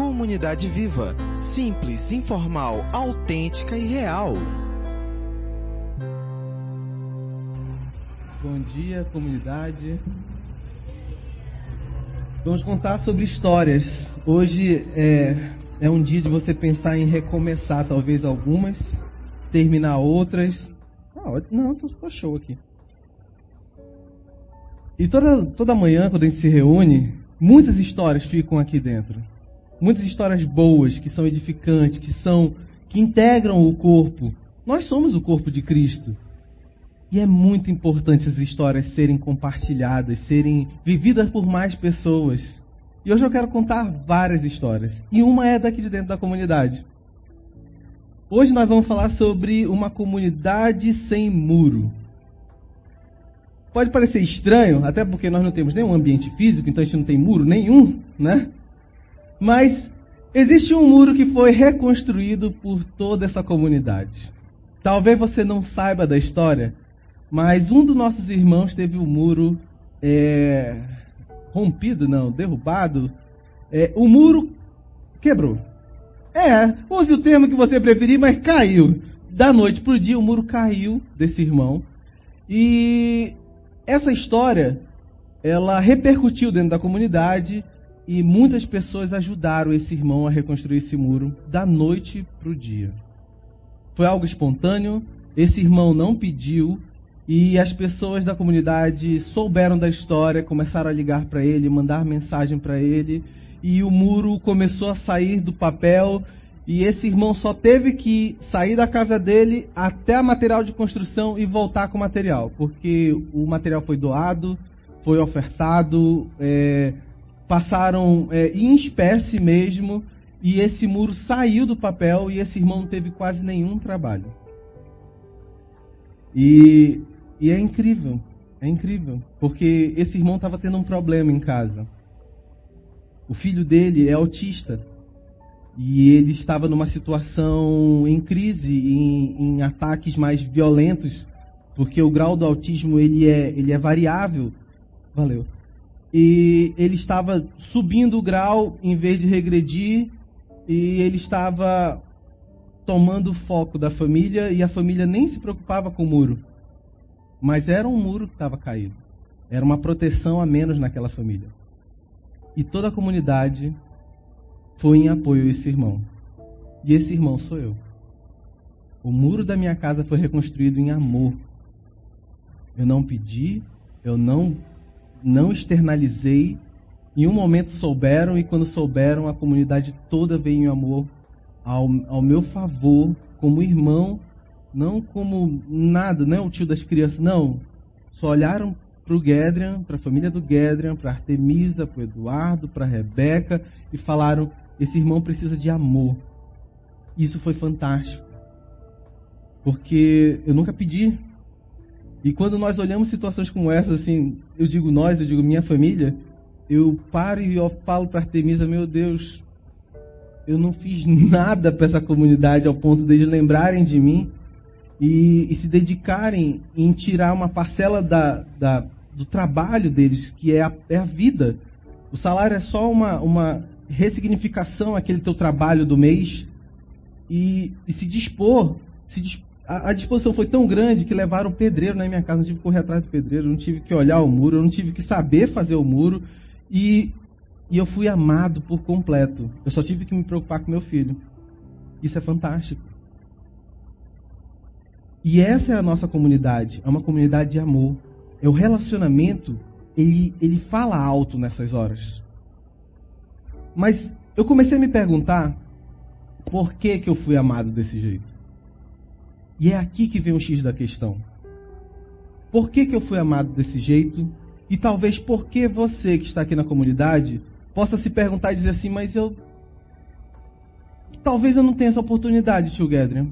Comunidade Viva. Simples, informal, autêntica e real. Bom dia, comunidade. Vamos contar sobre histórias. Hoje é, é um dia de você pensar em recomeçar, talvez algumas, terminar outras. Ah, não, tô, show aqui. E toda, toda manhã, quando a gente se reúne, muitas histórias ficam aqui dentro. Muitas histórias boas, que são edificantes, que são que integram o corpo. Nós somos o corpo de Cristo. E é muito importante essas histórias serem compartilhadas, serem vividas por mais pessoas. E hoje eu quero contar várias histórias. E uma é daqui de dentro da comunidade. Hoje nós vamos falar sobre uma comunidade sem muro. Pode parecer estranho, até porque nós não temos nenhum ambiente físico, então a gente não tem muro nenhum, né? Mas existe um muro que foi reconstruído por toda essa comunidade. Talvez você não saiba da história, mas um dos nossos irmãos teve o um muro é, rompido, não, derrubado. É, o muro quebrou. É, use o termo que você preferir, mas caiu. Da noite para o dia, o muro caiu desse irmão. E essa história, ela repercutiu dentro da comunidade e muitas pessoas ajudaram esse irmão a reconstruir esse muro da noite para o dia. Foi algo espontâneo, esse irmão não pediu e as pessoas da comunidade souberam da história, começaram a ligar para ele, mandar mensagem para ele e o muro começou a sair do papel e esse irmão só teve que sair da casa dele até a material de construção e voltar com o material, porque o material foi doado, foi ofertado, é, passaram é, em espécie mesmo, e esse muro saiu do papel e esse irmão não teve quase nenhum trabalho. E, e é incrível, é incrível, porque esse irmão estava tendo um problema em casa. O filho dele é autista. E ele estava numa situação em crise, em, em, ataques mais violentos, porque o grau do autismo ele é, ele é variável. Valeu. E ele estava subindo o grau em vez de regredir, e ele estava tomando o foco da família, e a família nem se preocupava com o muro. Mas era um muro que estava caído. Era uma proteção a menos naquela família. E toda a comunidade foi em apoio a esse irmão. E esse irmão sou eu. O muro da minha casa foi reconstruído em amor. Eu não pedi, eu não não externalizei. Em um momento souberam e quando souberam a comunidade toda veio em amor ao, ao meu favor como irmão, não como nada, não é o tio das crianças, não. Só olharam para o Gedrian, para a família do Gedrian, para Artemisa, para Eduardo, para Rebeca e falaram: esse irmão precisa de amor. Isso foi fantástico. Porque eu nunca pedi. E quando nós olhamos situações como essas, assim, eu digo nós, eu digo minha família, eu paro e eu falo para Artemisa, meu Deus, eu não fiz nada para essa comunidade ao ponto deles lembrarem de mim e, e, se dedicarem em tirar uma parcela da, da, do trabalho deles, que é a, é a vida. O salário é só uma, uma ressignificação aquele teu trabalho do mês e, e se dispor. Se a, a, disposição foi tão grande que levaram o pedreiro na minha casa. Não tive que correr atrás do pedreiro, não tive que olhar o muro, eu não tive que saber fazer o muro. E, e eu fui amado por completo. Eu só tive que me preocupar com meu filho. Isso é fantástico. E essa é a nossa comunidade. É uma comunidade de amor. É o relacionamento, ele, ele fala alto nessas horas. Mas eu comecei a me perguntar por que, que eu fui amado desse jeito. E é aqui que vem o X da questão. Por que, que eu fui amado desse jeito? E talvez por que você que está aqui na comunidade possa se perguntar e dizer assim, mas eu. Talvez eu não tenha essa oportunidade, tio Gedrian.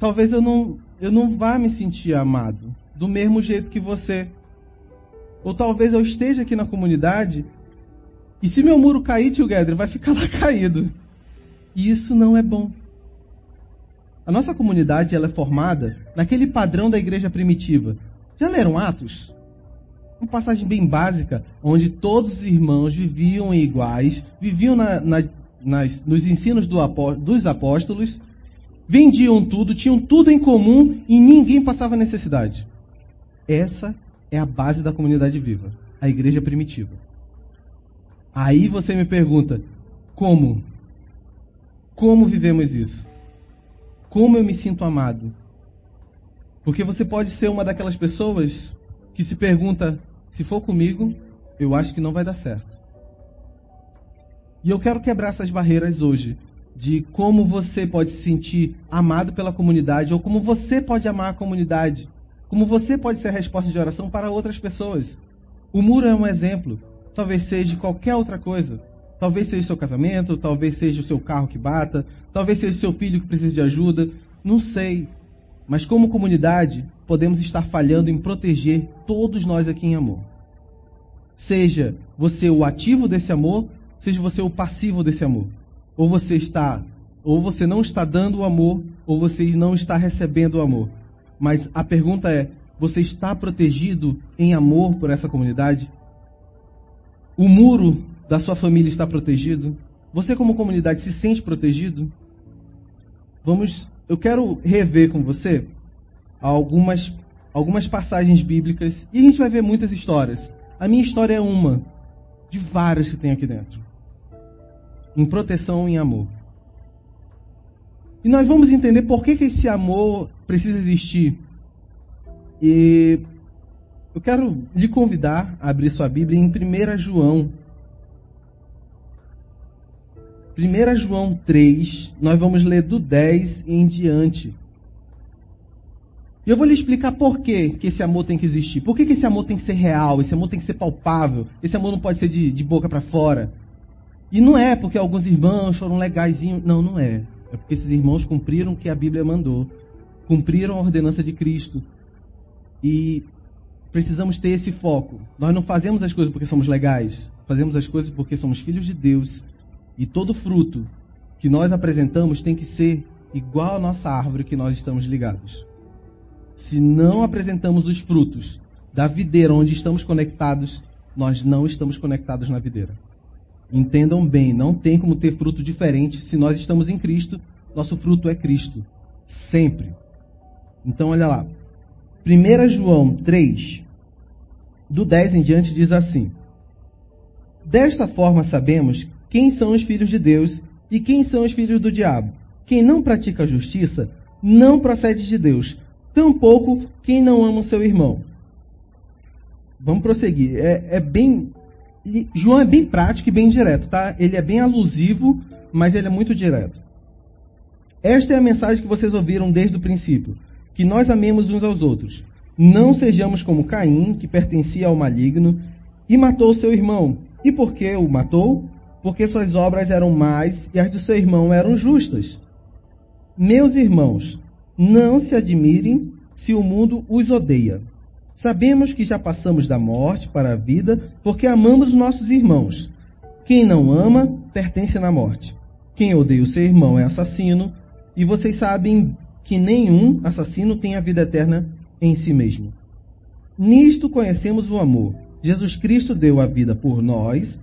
Talvez eu não, eu não vá me sentir amado do mesmo jeito que você. Ou talvez eu esteja aqui na comunidade e se meu muro cair, tio Gedrian, vai ficar lá caído. E isso não é bom. A nossa comunidade ela é formada naquele padrão da igreja primitiva. Já leram Atos? Uma passagem bem básica, onde todos os irmãos viviam iguais, viviam na, na, nas, nos ensinos do, dos apóstolos, vendiam tudo, tinham tudo em comum e ninguém passava necessidade. Essa é a base da comunidade viva, a igreja primitiva. Aí você me pergunta, como? Como vivemos isso? Como eu me sinto amado? Porque você pode ser uma daquelas pessoas que se pergunta: se for comigo, eu acho que não vai dar certo. E eu quero quebrar essas barreiras hoje de como você pode se sentir amado pela comunidade ou como você pode amar a comunidade, como você pode ser a resposta de oração para outras pessoas. O muro é um exemplo, talvez seja qualquer outra coisa. Talvez seja o seu casamento, talvez seja o seu carro que bata, talvez seja o seu filho que precisa de ajuda, não sei. Mas como comunidade, podemos estar falhando em proteger todos nós aqui em amor. Seja você o ativo desse amor, seja você o passivo desse amor. Ou você está, ou você não está dando o amor, ou você não está recebendo o amor. Mas a pergunta é: você está protegido em amor por essa comunidade? O muro da sua família está protegido? Você como comunidade se sente protegido? Vamos, eu quero rever com você algumas algumas passagens bíblicas e a gente vai ver muitas histórias. A minha história é uma de várias que tem aqui dentro em proteção e em amor. E nós vamos entender por que, que esse amor precisa existir. E eu quero lhe convidar a abrir sua Bíblia em 1 João. 1 João 3, nós vamos ler do 10 em diante. E eu vou lhe explicar por que, que esse amor tem que existir. Por que, que esse amor tem que ser real, esse amor tem que ser palpável, esse amor não pode ser de, de boca para fora. E não é porque alguns irmãos foram legaisinhos. Não, não é. É porque esses irmãos cumpriram o que a Bíblia mandou. Cumpriram a ordenança de Cristo. E precisamos ter esse foco. Nós não fazemos as coisas porque somos legais. Fazemos as coisas porque somos filhos de Deus. E todo fruto que nós apresentamos tem que ser igual à nossa árvore que nós estamos ligados. Se não apresentamos os frutos da videira onde estamos conectados, nós não estamos conectados na videira. Entendam bem, não tem como ter fruto diferente. Se nós estamos em Cristo, nosso fruto é Cristo. Sempre. Então, olha lá. 1 João 3, do 10 em diante, diz assim: Desta forma sabemos quem são os filhos de Deus e quem são os filhos do diabo. Quem não pratica a justiça não procede de Deus, tampouco quem não ama o seu irmão. Vamos prosseguir. É, é bem João é bem prático e bem direto, tá? Ele é bem alusivo, mas ele é muito direto. Esta é a mensagem que vocês ouviram desde o princípio: que nós amemos uns aos outros. Não sejamos como Caim, que pertencia ao maligno e matou seu irmão. E por que o matou? Porque suas obras eram más e as do seu irmão eram justas. Meus irmãos, não se admirem se o mundo os odeia. Sabemos que já passamos da morte para a vida porque amamos nossos irmãos. Quem não ama, pertence na morte. Quem odeia o seu irmão é assassino, e vocês sabem que nenhum assassino tem a vida eterna em si mesmo. Nisto conhecemos o amor. Jesus Cristo deu a vida por nós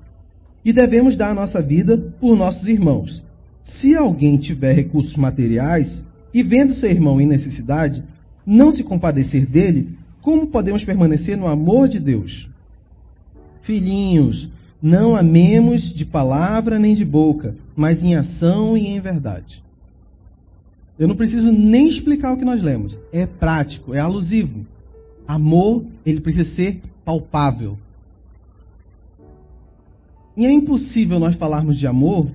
e devemos dar a nossa vida por nossos irmãos. Se alguém tiver recursos materiais e vendo seu irmão em necessidade, não se compadecer dele, como podemos permanecer no amor de Deus? Filhinhos, não amemos de palavra nem de boca, mas em ação e em verdade. Eu não preciso nem explicar o que nós lemos. É prático, é alusivo. Amor, ele precisa ser palpável. E é impossível nós falarmos de amor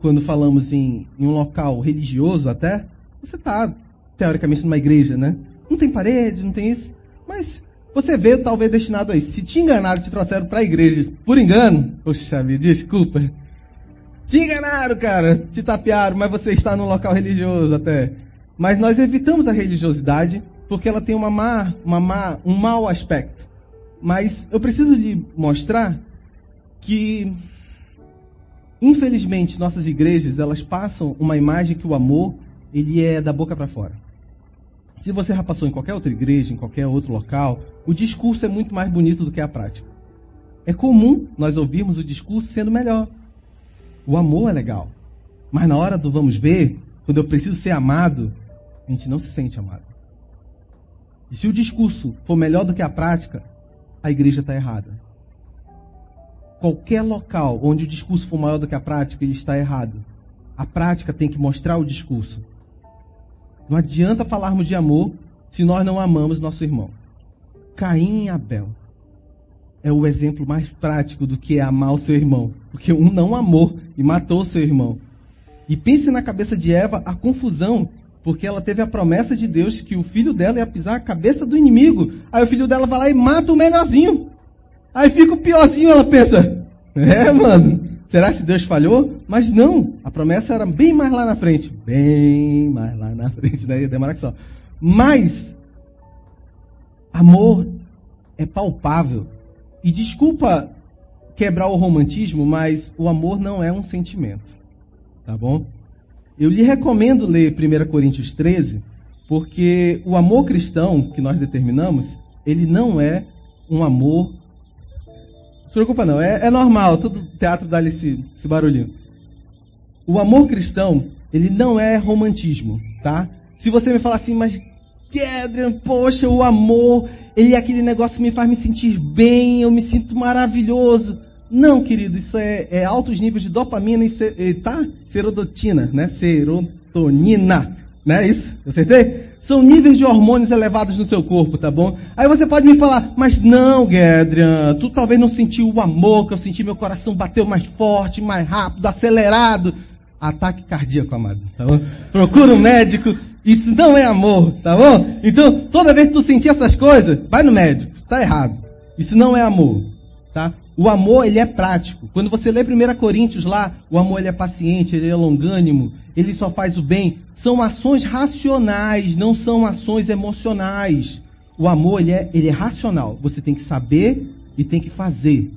quando falamos em, em um local religioso até. Você está, teoricamente, numa igreja, né? Não tem parede, não tem isso. Mas você veio talvez destinado a isso. Se te enganaram, te trouxeram para a igreja por engano, poxa vida, desculpa. Te enganaram, cara, te tapearam, mas você está num local religioso até. Mas nós evitamos a religiosidade porque ela tem uma má, uma má, um mau aspecto. Mas eu preciso lhe mostrar que, infelizmente, nossas igrejas elas passam uma imagem que o amor ele é da boca para fora. Se você já passou em qualquer outra igreja, em qualquer outro local, o discurso é muito mais bonito do que a prática. É comum nós ouvirmos o discurso sendo melhor. O amor é legal. Mas na hora do vamos ver, quando eu preciso ser amado, a gente não se sente amado. E se o discurso for melhor do que a prática, a igreja está errada. Qualquer local onde o discurso for maior do que a prática, ele está errado. A prática tem que mostrar o discurso. Não adianta falarmos de amor se nós não amamos nosso irmão. Caim e Abel é o exemplo mais prático do que é amar o seu irmão. Porque um não amou e matou o seu irmão. E pense na cabeça de Eva a confusão, porque ela teve a promessa de Deus que o filho dela ia pisar a cabeça do inimigo. Aí o filho dela vai lá e mata o melhorzinho. Aí fica o piorzinho, ela pensa. É, mano. Será que Deus falhou? Mas não. A promessa era bem mais lá na frente. Bem mais lá na frente, daí demora que só. Mas amor é palpável. E desculpa quebrar o romantismo, mas o amor não é um sentimento. Tá bom? Eu lhe recomendo ler 1 Coríntios 13, porque o amor cristão que nós determinamos, ele não é um amor. Preocupa não, é, é normal, todo teatro dá esse, esse barulhinho. O amor cristão, ele não é romantismo, tá? Se você me falar assim, mas Adrian, poxa, o amor, ele é aquele negócio que me faz me sentir bem, eu me sinto maravilhoso. Não, querido, isso é, é altos níveis de dopamina e, e tá? Serodotina, né? Serotonina, né? Isso? Acertei? São níveis de hormônios elevados no seu corpo, tá bom? Aí você pode me falar, mas não, Gedrian, tu talvez não sentiu o amor que eu senti, meu coração bateu mais forte, mais rápido, acelerado. Ataque cardíaco, amado, tá bom? Procura um médico, isso não é amor, tá bom? Então, toda vez que tu sentir essas coisas, vai no médico, tá errado. Isso não é amor, tá? O amor, ele é prático. Quando você lê 1 Coríntios lá, o amor ele é paciente, ele é longânimo, ele só faz o bem. São ações racionais, não são ações emocionais. O amor, ele é, ele é racional. Você tem que saber e tem que fazer.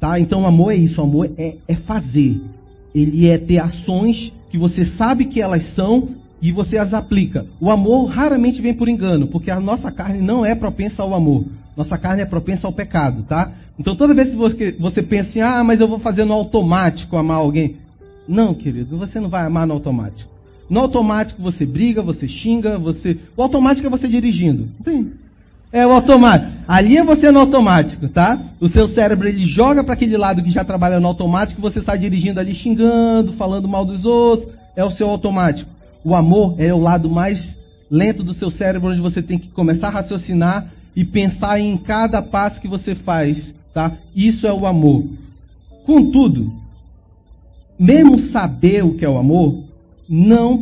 Tá? Então, o amor é isso. O amor é, é fazer. Ele é ter ações que você sabe que elas são e você as aplica. O amor raramente vem por engano, porque a nossa carne não é propensa ao amor. Nossa carne é propensa ao pecado, tá? Então toda vez que você, pensa assim, ah, mas eu vou fazer no automático amar alguém. Não, querido, você não vai amar no automático. No automático você briga, você xinga, você. O automático é você dirigindo. Tem. É o automático. Ali é você no automático, tá? O seu cérebro ele joga para aquele lado que já trabalha no automático, você sai dirigindo ali xingando, falando mal dos outros. É o seu automático. O amor é o lado mais lento do seu cérebro, onde você tem que começar a raciocinar e pensar em cada passo que você faz Tá? Isso é o amor. Contudo, mesmo saber o que é o amor, não,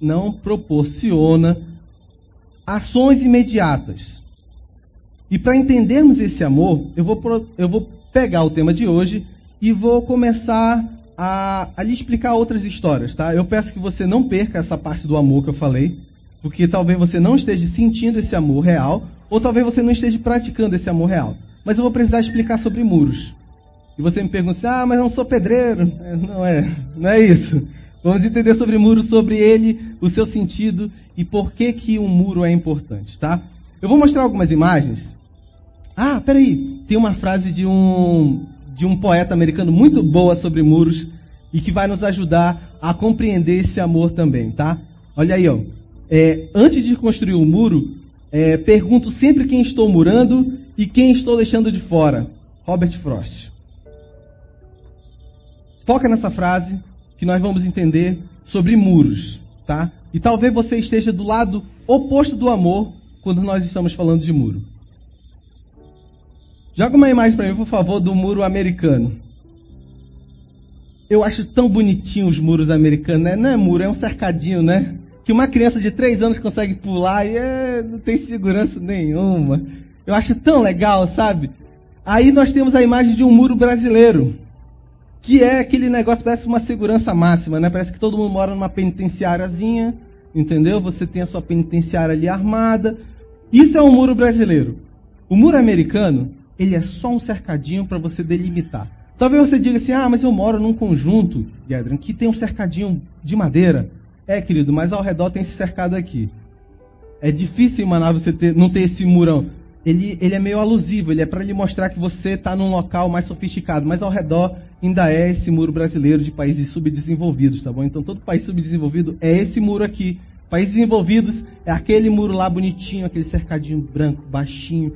não proporciona ações imediatas. E para entendermos esse amor, eu vou, eu vou pegar o tema de hoje e vou começar a, a lhe explicar outras histórias, tá? Eu peço que você não perca essa parte do amor que eu falei, porque talvez você não esteja sentindo esse amor real, ou talvez você não esteja praticando esse amor real mas eu vou precisar explicar sobre muros. E você me pergunta assim, ah, mas eu não sou pedreiro. É, não é, não é isso. Vamos entender sobre muros, sobre ele, o seu sentido e por que que um muro é importante, tá? Eu vou mostrar algumas imagens. Ah, peraí, tem uma frase de um de um poeta americano muito boa sobre muros e que vai nos ajudar a compreender esse amor também, tá? Olha aí, ó. É, antes de construir um muro, é, pergunto sempre quem estou murando e quem estou deixando de fora? Robert Frost. Foca nessa frase que nós vamos entender sobre muros, tá? E talvez você esteja do lado oposto do amor quando nós estamos falando de muro. Joga uma imagem para mim, por favor, do muro americano. Eu acho tão bonitinho os muros americanos, né? Não é muro, é um cercadinho, né? Que uma criança de 3 anos consegue pular e é, não tem segurança nenhuma. Eu acho tão legal, sabe? Aí nós temos a imagem de um muro brasileiro, que é aquele negócio, parece uma segurança máxima, né? Parece que todo mundo mora numa penitenciáriazinha, entendeu? Você tem a sua penitenciária ali armada. Isso é um muro brasileiro. O muro americano, ele é só um cercadinho para você delimitar. Talvez você diga assim, ah, mas eu moro num conjunto, Gedran, que tem um cercadinho de madeira. É, querido, mas ao redor tem esse cercado aqui. É difícil em Manaus você ter, não ter esse murão ele, ele é meio alusivo, ele é para lhe mostrar que você está num local mais sofisticado, mas ao redor ainda é esse muro brasileiro de países subdesenvolvidos, tá bom? Então todo país subdesenvolvido é esse muro aqui. Países desenvolvidos é aquele muro lá bonitinho, aquele cercadinho branco, baixinho.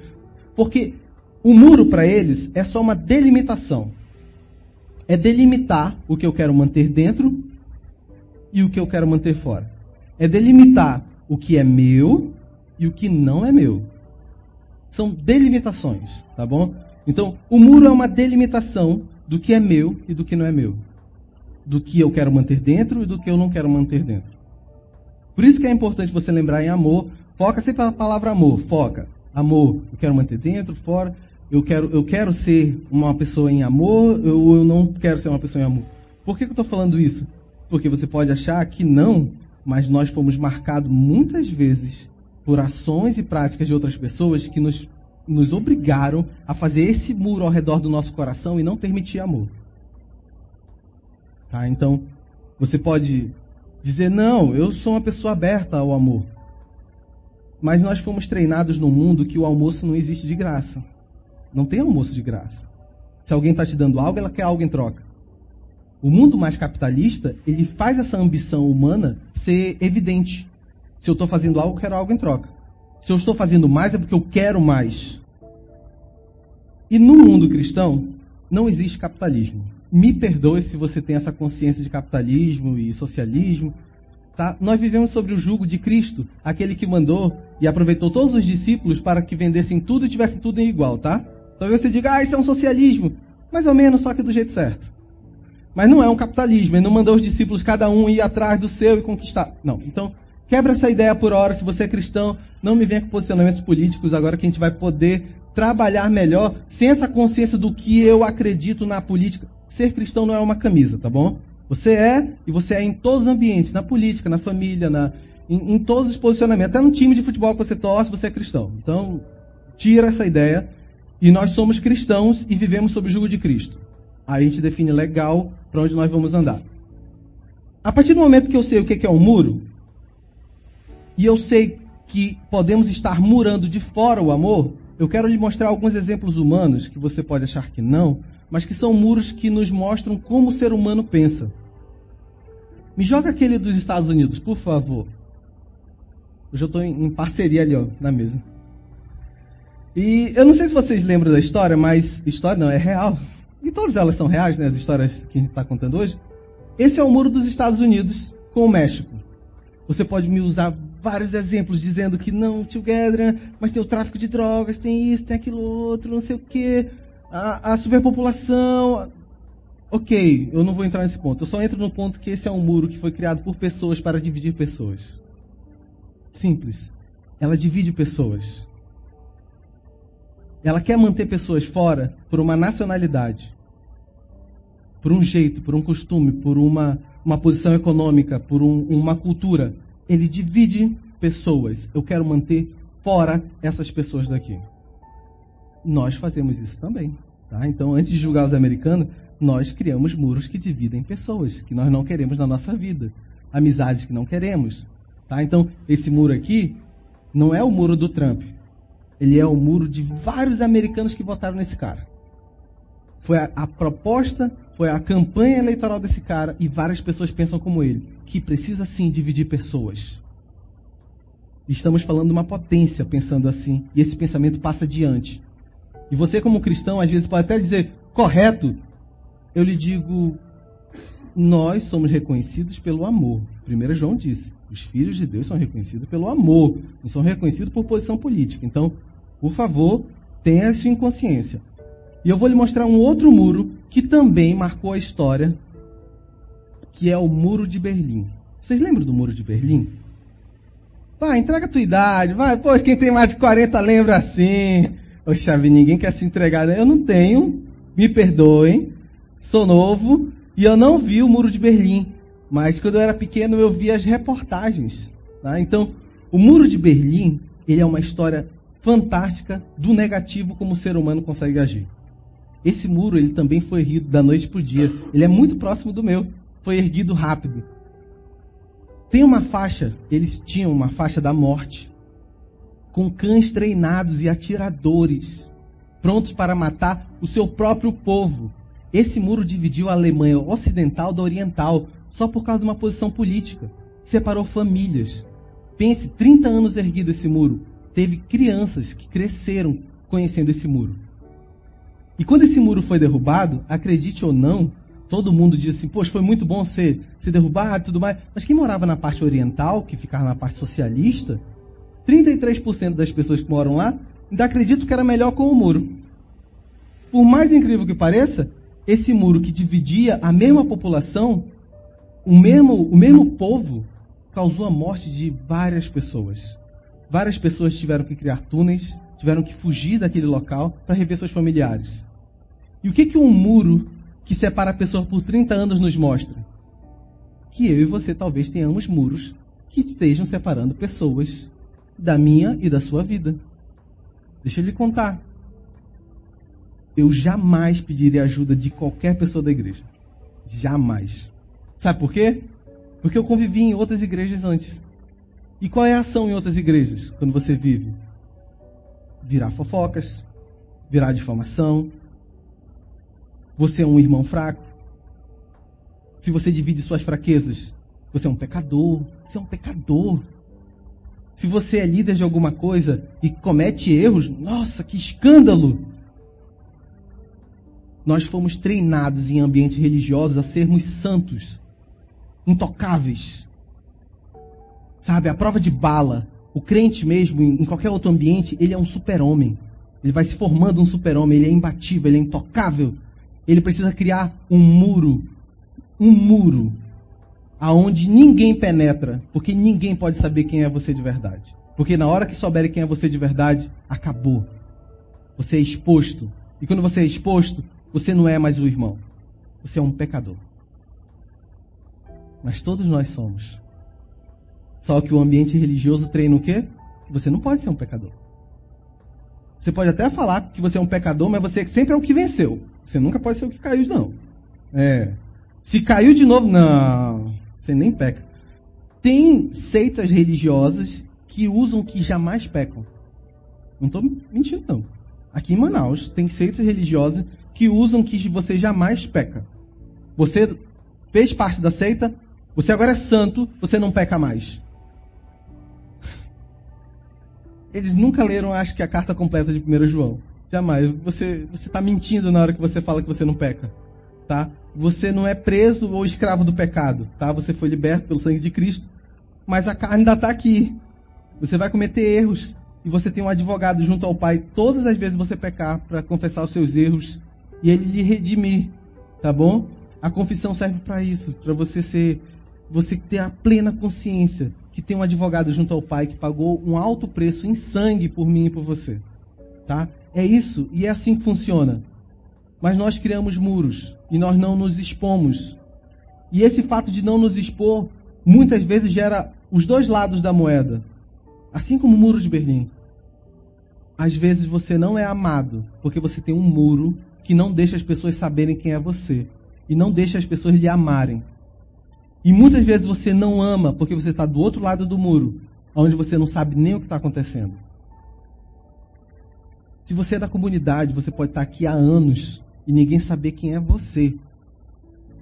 Porque o muro para eles é só uma delimitação. É delimitar o que eu quero manter dentro e o que eu quero manter fora. É delimitar o que é meu e o que não é meu. São delimitações, tá bom? Então, o muro é uma delimitação do que é meu e do que não é meu. Do que eu quero manter dentro e do que eu não quero manter dentro. Por isso que é importante você lembrar em amor. Foca sempre na palavra amor. Foca. Amor. Eu quero manter dentro, fora. Eu quero, eu quero ser uma pessoa em amor ou eu não quero ser uma pessoa em amor. Por que, que eu estou falando isso? Porque você pode achar que não, mas nós fomos marcados muitas vezes por ações e práticas de outras pessoas que nos nos obrigaram a fazer esse muro ao redor do nosso coração e não permitir amor. Tá? Então, você pode dizer: não, eu sou uma pessoa aberta ao amor. Mas nós fomos treinados no mundo que o almoço não existe de graça. Não tem almoço de graça. Se alguém está te dando algo, ela quer algo em troca. O mundo mais capitalista, ele faz essa ambição humana ser evidente. Se eu estou fazendo algo, eu quero algo em troca. Se eu estou fazendo mais é porque eu quero mais. E no mundo cristão, não existe capitalismo. Me perdoe se você tem essa consciência de capitalismo e socialismo. Tá? Nós vivemos sobre o jugo de Cristo, aquele que mandou e aproveitou todos os discípulos para que vendessem tudo e tivessem tudo em igual, tá? Talvez você diga, ah, isso é um socialismo. Mais ou menos, só que do jeito certo. Mas não é um capitalismo. Ele não mandou os discípulos cada um ir atrás do seu e conquistar. Não. Então, Quebra essa ideia por hora, se você é cristão, não me venha com posicionamentos políticos agora que a gente vai poder trabalhar melhor sem essa consciência do que eu acredito na política. Ser cristão não é uma camisa, tá bom? Você é, e você é em todos os ambientes, na política, na família, na, em, em todos os posicionamentos. Até no time de futebol que você torce, você é cristão. Então, tira essa ideia. E nós somos cristãos e vivemos sob o jugo de Cristo. Aí a gente define legal para onde nós vamos andar. A partir do momento que eu sei o que é um muro, e eu sei que podemos estar murando de fora o amor, eu quero lhe mostrar alguns exemplos humanos que você pode achar que não, mas que são muros que nos mostram como o ser humano pensa. Me joga aquele dos Estados Unidos, por favor. Hoje eu estou em parceria ali, ó, na mesa. E eu não sei se vocês lembram da história, mas história não, é real. E todas elas são reais, né? As histórias que a gente está contando hoje. Esse é o muro dos Estados Unidos com o México. Você pode me usar vários exemplos dizendo que não, together, mas tem o tráfico de drogas, tem isso, tem aquilo outro, não sei o que, a, a superpopulação. Ok, eu não vou entrar nesse ponto. Eu só entro no ponto que esse é um muro que foi criado por pessoas para dividir pessoas. Simples. Ela divide pessoas. Ela quer manter pessoas fora por uma nacionalidade, por um jeito, por um costume, por uma, uma posição econômica, por um, uma cultura ele divide pessoas. Eu quero manter fora essas pessoas daqui. Nós fazemos isso também. Tá? Então, antes de julgar os americanos, nós criamos muros que dividem pessoas, que nós não queremos na nossa vida. Amizades que não queremos. Tá? Então, esse muro aqui não é o muro do Trump. Ele é o muro de vários americanos que votaram nesse cara. Foi a, a proposta foi a campanha eleitoral desse cara e várias pessoas pensam como ele, que precisa sim dividir pessoas. Estamos falando de uma potência pensando assim, e esse pensamento passa adiante. E você, como cristão, às vezes pode até dizer, correto. Eu lhe digo, nós somos reconhecidos pelo amor. 1 João disse: os filhos de Deus são reconhecidos pelo amor, não são reconhecidos por posição política. Então, por favor, tenha isso em consciência. E eu vou lhe mostrar um outro muro que também marcou a história, que é o Muro de Berlim. Vocês lembram do Muro de Berlim? Vai, entrega a tua idade, vai, pô, quem tem mais de 40 lembra assim. Ô ninguém quer se entregar. Eu não tenho, me perdoem, sou novo e eu não vi o Muro de Berlim. Mas quando eu era pequeno eu vi as reportagens. Tá? Então, o Muro de Berlim, ele é uma história fantástica do negativo como o ser humano consegue agir. Esse muro ele também foi erguido da noite para o dia. Ele é muito próximo do meu. Foi erguido rápido. Tem uma faixa, eles tinham uma faixa da morte, com cães treinados e atiradores, prontos para matar o seu próprio povo. Esse muro dividiu a Alemanha ocidental da oriental só por causa de uma posição política. Separou famílias. Pense, 30 anos erguido esse muro. Teve crianças que cresceram conhecendo esse muro. E quando esse muro foi derrubado, acredite ou não, todo mundo diz assim, poxa, foi muito bom ser, ser derrubado e tudo mais. Mas quem morava na parte oriental, que ficava na parte socialista, 33% das pessoas que moram lá ainda acreditam que era melhor com o muro. Por mais incrível que pareça, esse muro que dividia a mesma população, o mesmo, o mesmo povo, causou a morte de várias pessoas. Várias pessoas tiveram que criar túneis, tiveram que fugir daquele local para rever seus familiares. E o que, que um muro que separa a pessoa por 30 anos nos mostra? Que eu e você talvez tenhamos muros que estejam separando pessoas da minha e da sua vida. Deixa eu lhe contar. Eu jamais pediria ajuda de qualquer pessoa da igreja. Jamais. Sabe por quê? Porque eu convivi em outras igrejas antes. E qual é a ação em outras igrejas quando você vive? Virar fofocas, virar difamação. Você é um irmão fraco. Se você divide suas fraquezas, você é um pecador. Você é um pecador. Se você é líder de alguma coisa e comete erros, nossa, que escândalo! Nós fomos treinados em ambientes religiosos a sermos santos, intocáveis. Sabe, a prova de bala, o crente mesmo, em qualquer outro ambiente, ele é um super-homem. Ele vai se formando um super-homem, ele é imbatível, ele é intocável. Ele precisa criar um muro, um muro, aonde ninguém penetra, porque ninguém pode saber quem é você de verdade. Porque na hora que souberem quem é você de verdade, acabou. Você é exposto. E quando você é exposto, você não é mais o irmão. Você é um pecador. Mas todos nós somos. Só que o ambiente religioso treina o quê? Você não pode ser um pecador. Você pode até falar que você é um pecador, mas você sempre é o que venceu. Você nunca pode ser o que caiu, não. É. Se caiu de novo, não. Você nem peca. Tem seitas religiosas que usam que jamais pecam. Não estou mentindo, não. Aqui em Manaus, tem seitas religiosas que usam que você jamais peca. Você fez parte da seita, você agora é santo, você não peca mais. Eles nunca leram, acho que, a carta completa de 1 João. Jamais. Você está mentindo na hora que você fala que você não peca. Tá? Você não é preso ou escravo do pecado. Tá? Você foi liberto pelo sangue de Cristo. Mas a carne ainda está aqui. Você vai cometer erros. E você tem um advogado junto ao Pai todas as vezes você pecar para confessar os seus erros e ele lhe redimir, tá bom? A confissão serve para isso, para você ser, você ter a plena consciência que tem um advogado junto ao Pai que pagou um alto preço em sangue por mim e por você, tá? É isso e é assim que funciona. Mas nós criamos muros e nós não nos expomos. E esse fato de não nos expor muitas vezes gera os dois lados da moeda, assim como o muro de Berlim. Às vezes você não é amado porque você tem um muro que não deixa as pessoas saberem quem é você e não deixa as pessoas lhe amarem. E muitas vezes você não ama porque você está do outro lado do muro, onde você não sabe nem o que está acontecendo. Se você é da comunidade, você pode estar aqui há anos e ninguém saber quem é você.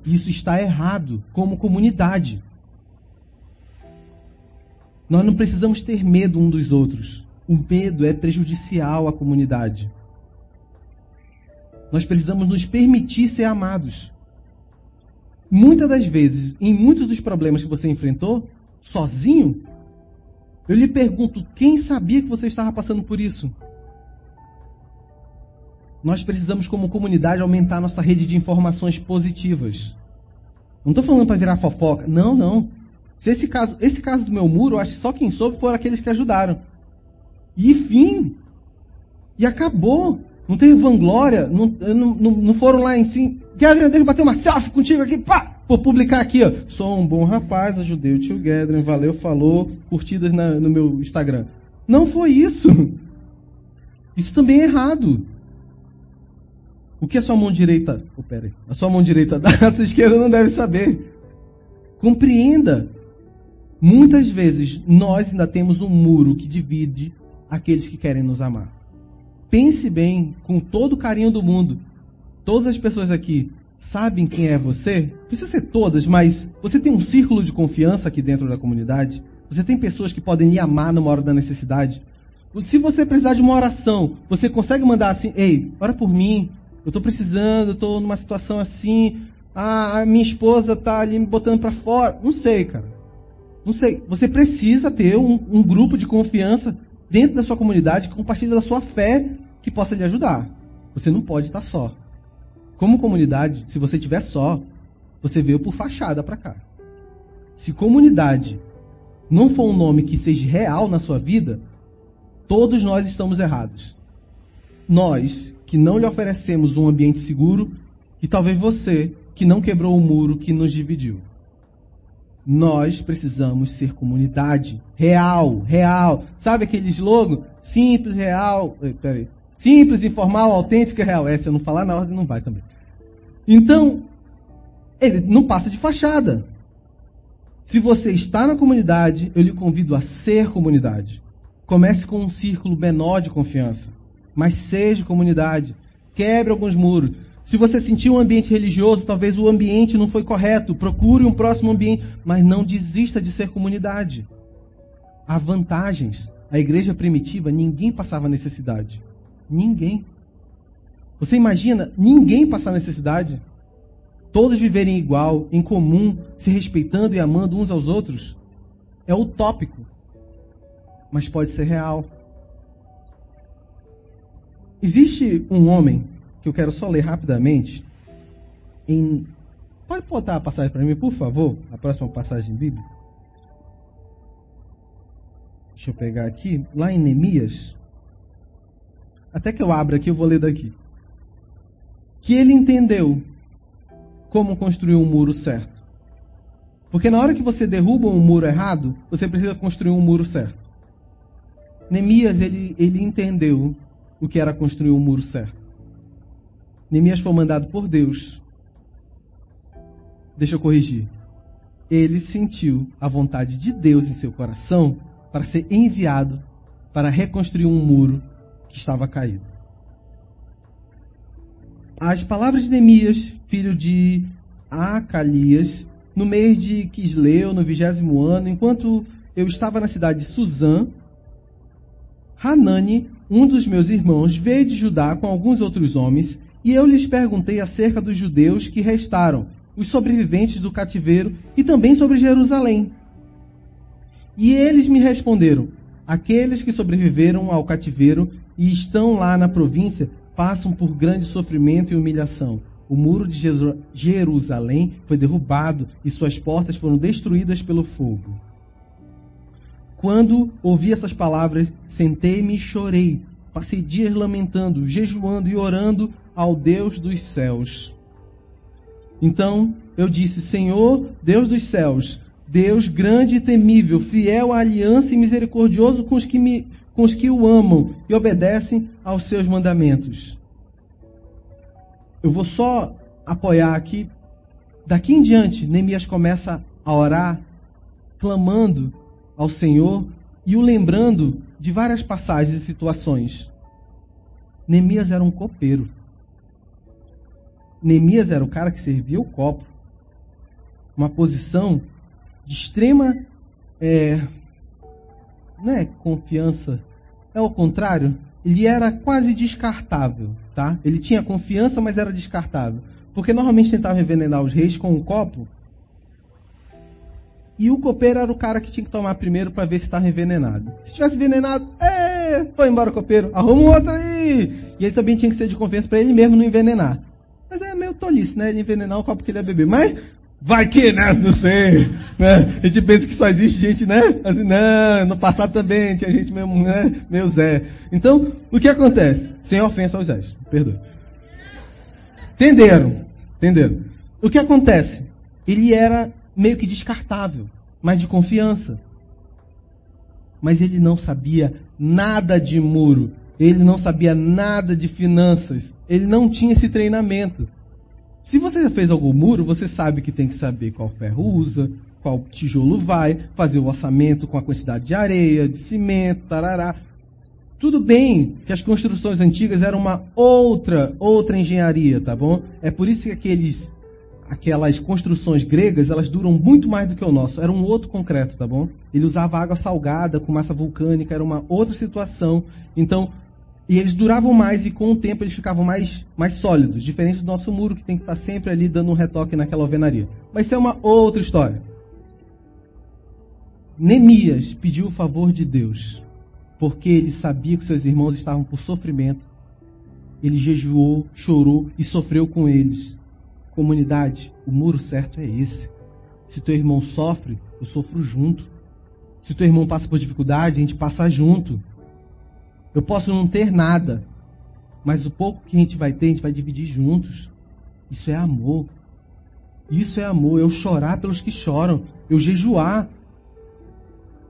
Isso está errado como comunidade. Nós não precisamos ter medo um dos outros. O medo é prejudicial à comunidade. Nós precisamos nos permitir ser amados. Muitas das vezes, em muitos dos problemas que você enfrentou, sozinho, eu lhe pergunto: quem sabia que você estava passando por isso? Nós precisamos, como comunidade, aumentar nossa rede de informações positivas. Não estou falando para virar fofoca. Não, não. Se esse caso, esse caso do meu muro, eu acho que só quem soube foram aqueles que ajudaram. E fim. E acabou. Não teve vanglória, não, não, não foram lá em si. Gedren, deixa eu bater uma selfie contigo aqui, pá! Vou publicar aqui, ó. Sou um bom rapaz, ajudei o tio Gedren, valeu, falou, curtidas na, no meu Instagram. Não foi isso. Isso também é errado. O que a sua mão direita. Oh, pera aí. A sua mão direita dá, a sua esquerda não deve saber. Compreenda. Muitas vezes nós ainda temos um muro que divide aqueles que querem nos amar pense bem, com todo o carinho do mundo, todas as pessoas aqui, sabem quem é você? Precisa ser todas, mas você tem um círculo de confiança aqui dentro da comunidade? Você tem pessoas que podem lhe amar numa hora da necessidade? Se você precisar de uma oração, você consegue mandar assim: Ei, ora por mim, eu estou precisando, eu estou numa situação assim, ah, a minha esposa está ali me botando para fora. Não sei, cara. Não sei. Você precisa ter um, um grupo de confiança dentro da sua comunidade que compartilha da sua fé que possa lhe ajudar. Você não pode estar só. Como comunidade, se você estiver só, você veio por fachada para cá. Se comunidade não for um nome que seja real na sua vida, todos nós estamos errados. Nós que não lhe oferecemos um ambiente seguro e talvez você que não quebrou o muro que nos dividiu. Nós precisamos ser comunidade real, real. Sabe aquele slogan? Simples, real. Peraí. Simples, informal, autêntica, real. É, se eu não falar na ordem, não vai também. Então, ele não passa de fachada. Se você está na comunidade, eu lhe convido a ser comunidade. Comece com um círculo menor de confiança, mas seja comunidade. Quebre alguns muros. Se você sentiu um ambiente religioso, talvez o ambiente não foi correto. Procure um próximo ambiente, mas não desista de ser comunidade. Há vantagens. A igreja primitiva, ninguém passava necessidade. Ninguém. Você imagina ninguém passar necessidade? Todos viverem igual, em comum, se respeitando e amando uns aos outros? É utópico, mas pode ser real. Existe um homem que eu quero só ler rapidamente. Em... Pode botar a passagem para mim, por favor? A próxima passagem bíblica. Deixa eu pegar aqui. Lá em Neemias, até que eu abra aqui, eu vou ler daqui. Que ele entendeu como construir um muro certo. Porque na hora que você derruba um muro errado, você precisa construir um muro certo. Neemias, ele, ele entendeu o que era construir um muro certo. Neemias foi mandado por Deus. Deixa eu corrigir. Ele sentiu a vontade de Deus em seu coração para ser enviado para reconstruir um muro que estava caído. As palavras de Neemias, filho de Acalias, no mês de Quisleu, no vigésimo ano, enquanto eu estava na cidade de Suzã, Hanani, um dos meus irmãos, veio de Judá com alguns outros homens, e eu lhes perguntei acerca dos judeus que restaram, os sobreviventes do cativeiro, e também sobre Jerusalém. E eles me responderam: Aqueles que sobreviveram ao cativeiro e estão lá na província passam por grande sofrimento e humilhação. O muro de Jerusalém foi derrubado e suas portas foram destruídas pelo fogo. Quando ouvi essas palavras, sentei-me e chorei. Passei dias lamentando, jejuando e orando ao Deus dos céus. Então eu disse: Senhor, Deus dos céus, Deus grande e temível, fiel à aliança e misericordioso com os que me com os que o amam e obedecem aos seus mandamentos. Eu vou só apoiar aqui. Daqui em diante, Neemias começa a orar, clamando ao Senhor e o lembrando de várias passagens e situações. Neemias era um copeiro. Neemias era o cara que servia o copo. Uma posição de extrema é, não é confiança, é o contrário. Ele era quase descartável, tá? Ele tinha confiança, mas era descartável. Porque normalmente tentava envenenar os reis com um copo. E o copeiro era o cara que tinha que tomar primeiro para ver se estava envenenado. Se tivesse envenenado, é, foi embora o copeiro, arruma um outro aí. E ele também tinha que ser de confiança para ele mesmo não envenenar. Mas é meio tolice, né? Ele envenenar o copo que ele ia beber. Mas Vai que, né? Não sei. Né? A gente pensa que só existe gente, né? Assim, não, no passado também tinha gente mesmo, né? Meu Zé. Então, o que acontece? Sem ofensa aos Zés, perdoe. Entenderam? Entenderam? O que acontece? Ele era meio que descartável, mas de confiança. Mas ele não sabia nada de muro. Ele não sabia nada de finanças. Ele não tinha esse treinamento. Se você já fez algum muro, você sabe que tem que saber qual ferro usa, qual tijolo vai, fazer o orçamento com a quantidade de areia, de cimento, tarará. Tudo bem que as construções antigas eram uma outra, outra engenharia, tá bom? É por isso que aqueles, aquelas construções gregas, elas duram muito mais do que o nosso. Era um outro concreto, tá bom? Ele usava água salgada com massa vulcânica, era uma outra situação. Então, e eles duravam mais e com o tempo eles ficavam mais, mais sólidos, diferente do nosso muro que tem que estar sempre ali dando um retoque naquela alvenaria. Mas isso é uma outra história. Neemias pediu o favor de Deus, porque ele sabia que seus irmãos estavam por sofrimento. Ele jejuou, chorou e sofreu com eles. Comunidade, o muro certo é esse. Se teu irmão sofre, eu sofro junto. Se teu irmão passa por dificuldade, a gente passa junto. Eu posso não ter nada, mas o pouco que a gente vai ter, a gente vai dividir juntos. Isso é amor. Isso é amor. Eu chorar pelos que choram. Eu jejuar.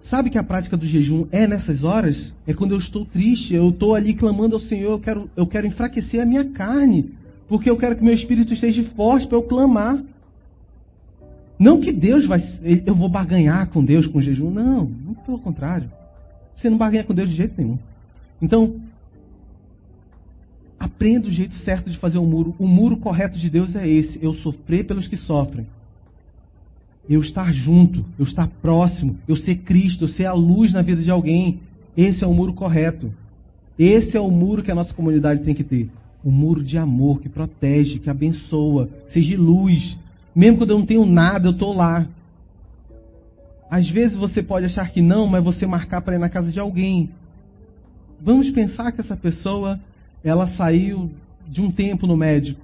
Sabe que a prática do jejum é nessas horas? É quando eu estou triste, eu estou ali clamando ao Senhor, eu quero, eu quero enfraquecer a minha carne, porque eu quero que meu espírito esteja forte para eu clamar. Não que Deus vai, eu vou barganhar com Deus com jejum, não, pelo contrário. Você não barganha com Deus de jeito nenhum. Então, aprenda o jeito certo de fazer um muro. O muro correto de Deus é esse: eu sofrer pelos que sofrem. Eu estar junto, eu estar próximo, eu ser Cristo, eu ser a luz na vida de alguém. Esse é o muro correto. Esse é o muro que a nossa comunidade tem que ter. Um muro de amor que protege, que abençoa, seja luz. Mesmo quando eu não tenho nada, eu estou lá. Às vezes você pode achar que não, mas você marcar para ir na casa de alguém. Vamos pensar que essa pessoa ela saiu de um tempo no médico,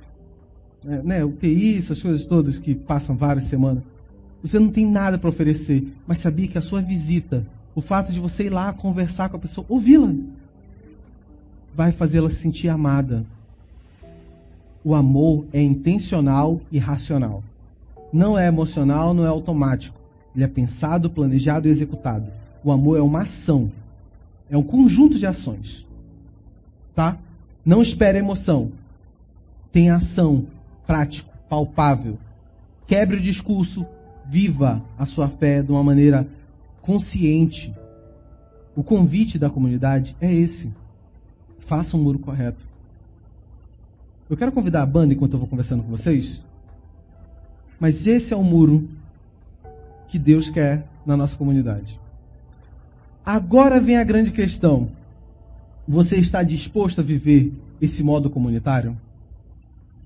né, UTI, essas coisas todas que passam várias semanas. Você não tem nada para oferecer, mas sabia que a sua visita, o fato de você ir lá conversar com a pessoa, ouvi-la, vai fazê-la se sentir amada. O amor é intencional e racional. Não é emocional, não é automático. Ele é pensado, planejado e executado. O amor é uma ação é um conjunto de ações. Tá? Não espere emoção. Tem ação, prático, palpável. Quebre o discurso, viva a sua fé de uma maneira consciente. O convite da comunidade é esse. Faça um muro correto. Eu quero convidar a banda enquanto eu vou conversando com vocês. Mas esse é o muro que Deus quer na nossa comunidade. Agora vem a grande questão. Você está disposto a viver esse modo comunitário?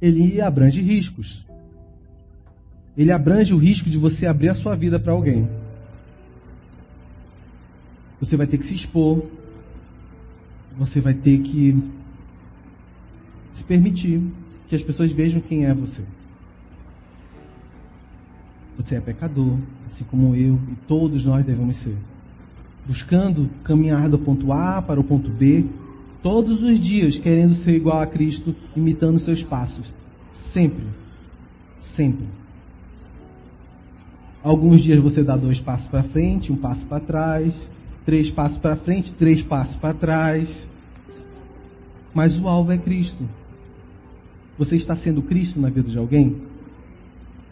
Ele abrange riscos. Ele abrange o risco de você abrir a sua vida para alguém. Você vai ter que se expor. Você vai ter que se permitir que as pessoas vejam quem é você. Você é pecador, assim como eu e todos nós devemos ser buscando caminhar do ponto A para o ponto B, todos os dias querendo ser igual a Cristo, imitando seus passos. Sempre. Sempre. Alguns dias você dá dois passos para frente, um passo para trás, três passos para frente, três passos para trás. Mas o alvo é Cristo. Você está sendo Cristo na vida de alguém?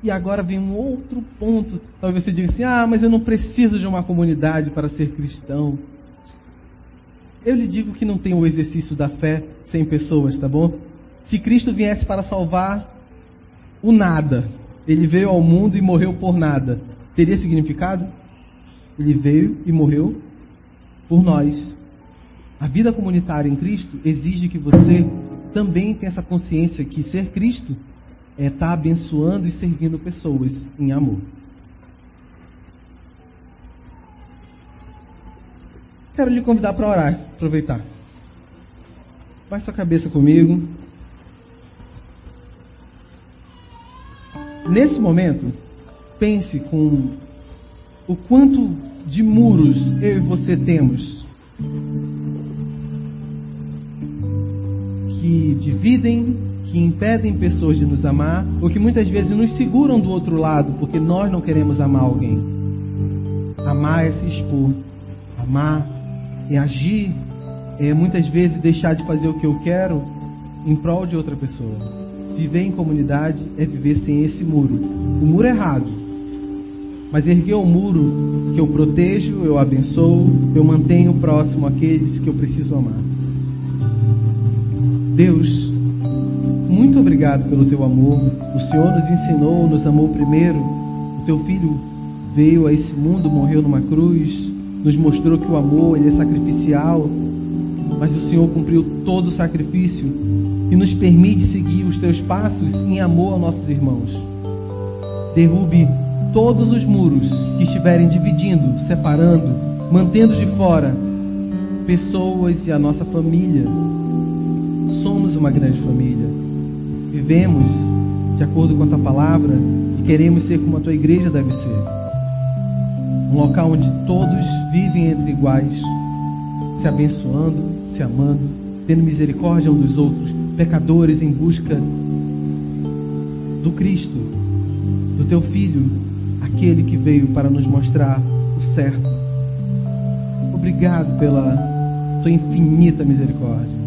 E agora vem um outro ponto. Talvez você diga assim: ah, mas eu não preciso de uma comunidade para ser cristão. Eu lhe digo que não tem o exercício da fé sem pessoas, tá bom? Se Cristo viesse para salvar o nada, ele veio ao mundo e morreu por nada, teria significado? Ele veio e morreu por nós. A vida comunitária em Cristo exige que você também tenha essa consciência que ser Cristo estar tá abençoando e servindo pessoas em amor. Quero lhe convidar para orar, aproveitar. Baixe sua cabeça comigo. Nesse momento, pense com o quanto de muros eu e você temos que dividem que impedem pessoas de nos amar ou que muitas vezes nos seguram do outro lado porque nós não queremos amar alguém. Amar é se expor, amar é agir, é muitas vezes deixar de fazer o que eu quero em prol de outra pessoa. Viver em comunidade é viver sem esse muro. O muro é errado. mas ergueu o muro que eu protejo, eu abençoo, eu mantenho próximo aqueles que eu preciso amar. Deus, muito obrigado pelo teu amor. O Senhor nos ensinou, nos amou primeiro. O teu filho veio a esse mundo, morreu numa cruz, nos mostrou que o amor ele é sacrificial, mas o Senhor cumpriu todo o sacrifício e nos permite seguir os teus passos em amor aos nossos irmãos. Derrube todos os muros que estiverem dividindo, separando, mantendo de fora pessoas e a nossa família. Somos uma grande família. Vivemos de acordo com a tua palavra e queremos ser como a tua igreja deve ser. Um local onde todos vivem entre iguais, se abençoando, se amando, tendo misericórdia um dos outros, pecadores em busca do Cristo, do teu Filho, aquele que veio para nos mostrar o certo. Obrigado pela tua infinita misericórdia.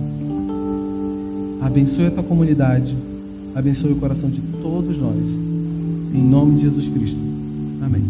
Abençoe a tua comunidade, abençoe o coração de todos nós. Em nome de Jesus Cristo. Amém.